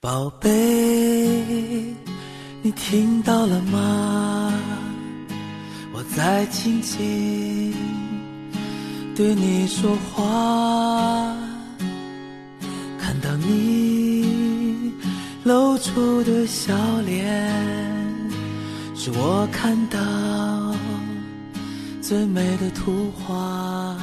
宝贝，你听到了吗？我在轻轻对你说话，看到你露出的笑脸，是我看到最美的图画。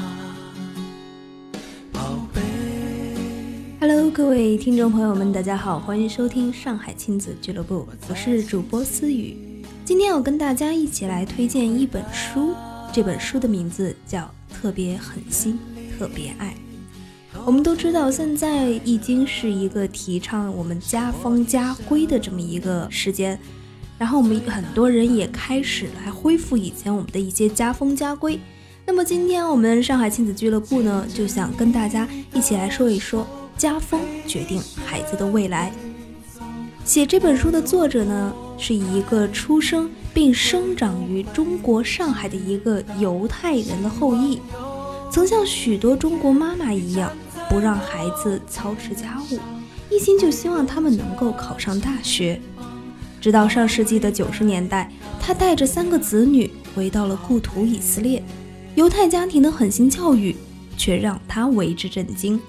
Hello，各位听众朋友们，大家好，欢迎收听上海亲子俱乐部，我是主播思雨。今天我跟大家一起来推荐一本书，这本书的名字叫《特别狠心，特别爱》。我们都知道，现在已经是一个提倡我们家风家规的这么一个时间，然后我们很多人也开始来恢复以前我们的一些家风家规。那么今天我们上海亲子俱乐部呢，就想跟大家一起来说一说。家风决定孩子的未来。写这本书的作者呢，是一个出生并生长于中国上海的一个犹太人的后裔，曾像许多中国妈妈一样，不让孩子操持家务，一心就希望他们能够考上大学。直到上世纪的九十年代，他带着三个子女回到了故土以色列，犹太家庭的狠心教育却让他为之震惊。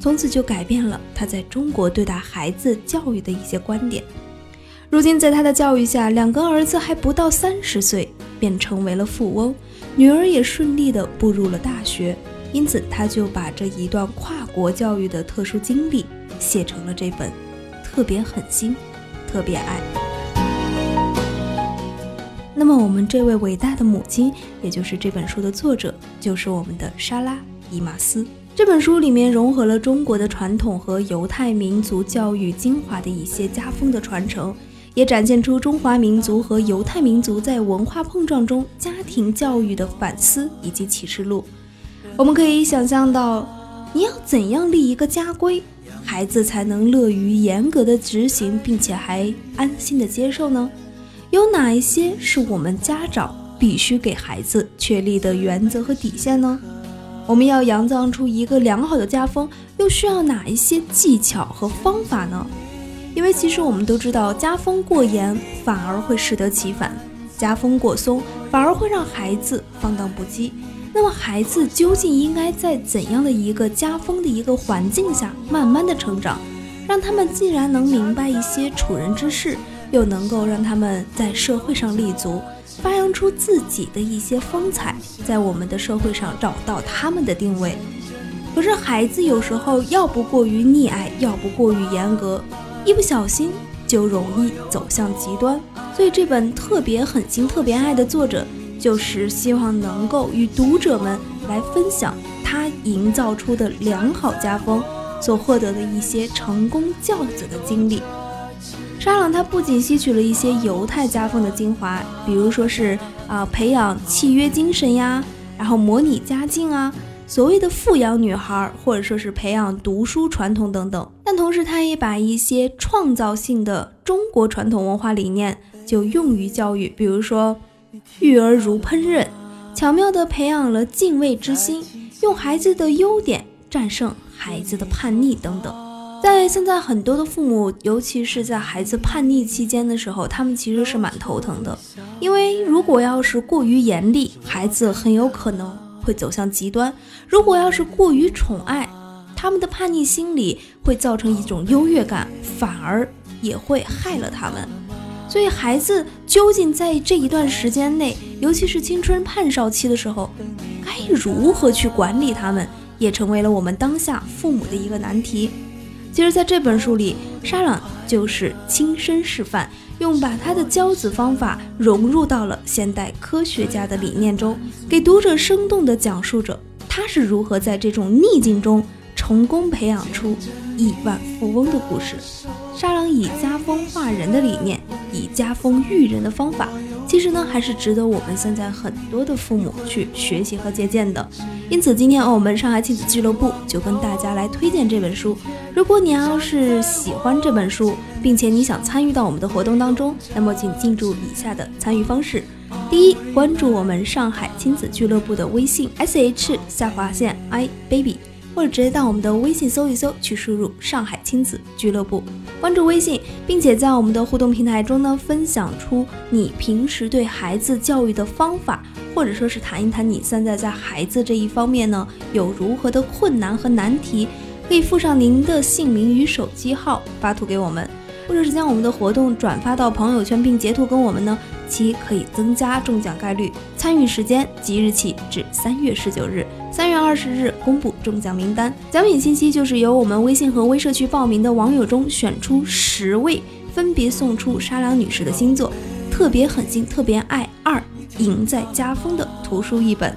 从此就改变了他在中国对待孩子教育的一些观点。如今，在他的教育下，两个儿子还不到三十岁便成为了富翁，女儿也顺利的步入了大学。因此，他就把这一段跨国教育的特殊经历写成了这本《特别狠心，特别爱》。那么，我们这位伟大的母亲，也就是这本书的作者，就是我们的莎拉·伊玛斯。这本书里面融合了中国的传统和犹太民族教育精华的一些家风的传承，也展现出中华民族和犹太民族在文化碰撞中家庭教育的反思以及启示录。我们可以想象到，你要怎样立一个家规，孩子才能乐于严格的执行，并且还安心的接受呢？有哪一些是我们家长必须给孩子确立的原则和底线呢？我们要养成出一个良好的家风，又需要哪一些技巧和方法呢？因为其实我们都知道，家风过严反而会适得其反，家风过松反而会让孩子放荡不羁。那么，孩子究竟应该在怎样的一个家风的一个环境下慢慢的成长，让他们既然能明白一些处人之事，又能够让他们在社会上立足？出自己的一些风采，在我们的社会上找到他们的定位。可是孩子有时候要不过于溺爱，要不过于严格，一不小心就容易走向极端。所以这本特别狠心、特别爱的作者，就是希望能够与读者们来分享他营造出的良好家风所获得的一些成功教子的经历。沙朗他不仅吸取了一些犹太家风的精华，比如说是啊培养契约精神呀，然后模拟家境啊，所谓的富养女孩，或者说是培养读书传统等等。但同时，他也把一些创造性的中国传统文化理念就用于教育，比如说育儿如烹饪，巧妙地培养了敬畏之心，用孩子的优点战胜孩子的叛逆等等。在现在很多的父母，尤其是在孩子叛逆期间的时候，他们其实是蛮头疼的。因为如果要是过于严厉，孩子很有可能会走向极端；如果要是过于宠爱，他们的叛逆心理会造成一种优越感，反而也会害了他们。所以，孩子究竟在这一段时间内，尤其是青春叛少期的时候，该如何去管理他们，也成为了我们当下父母的一个难题。其实，在这本书里，沙朗就是亲身示范，用把他的教子方法融入到了现代科学家的理念中，给读者生动地讲述着他是如何在这种逆境中成功培养出亿万富翁的故事。沙朗以家风化人的理念，以家风育人的方法。其实呢，还是值得我们现在很多的父母去学习和借鉴的。因此，今天我们上海亲子俱乐部就跟大家来推荐这本书。如果你要是喜欢这本书，并且你想参与到我们的活动当中，那么请记住以下的参与方式：第一，关注我们上海亲子俱乐部的微信 s h 下划线 i baby。或者直接到我们的微信搜一搜，去输入“上海亲子俱乐部”，关注微信，并且在我们的互动平台中呢，分享出你平时对孩子教育的方法，或者说是谈一谈你现在在孩子这一方面呢有如何的困难和难题，可以附上您的姓名与手机号发图给我们，或者是将我们的活动转发到朋友圈并截图跟我们呢。其可以增加中奖概率。参与时间即日起至三月十九日，三月二十日公布中奖名单。奖品信息就是由我们微信和微社区报名的网友中选出十位，分别送出沙良女士的新作《特别狠心特别爱二》，赢在家风的图书一本。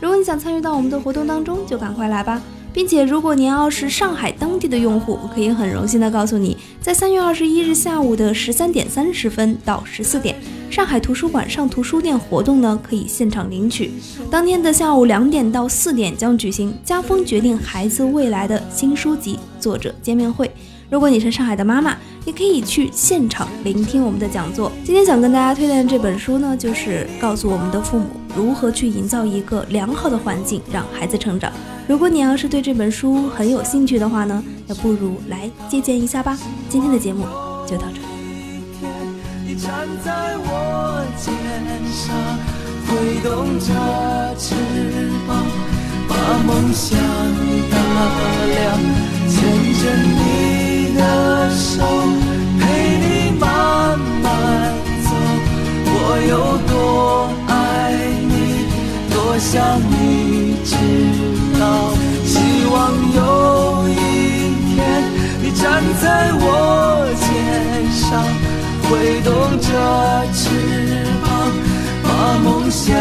如果你想参与到我们的活动当中，就赶快来吧。并且，如果您要是上海当地的用户，我可以很荣幸的告诉你，在三月二十一日下午的十三点三十分到十四点，上海图书馆上图书店活动呢可以现场领取。当天的下午两点到四点将举行《家风决定孩子未来的新书籍作者见面会》。如果你是上海的妈妈，也可以去现场聆听我们的讲座。今天想跟大家推荐这本书呢，就是告诉我们的父母如何去营造一个良好的环境，让孩子成长。如果你要是对这本书很有兴趣的话呢，那不如来借鉴一下吧。今天的节目就到这。站在我肩上挥动着翅膀把梦想打量牵着你的手。挥动着翅膀，把梦想。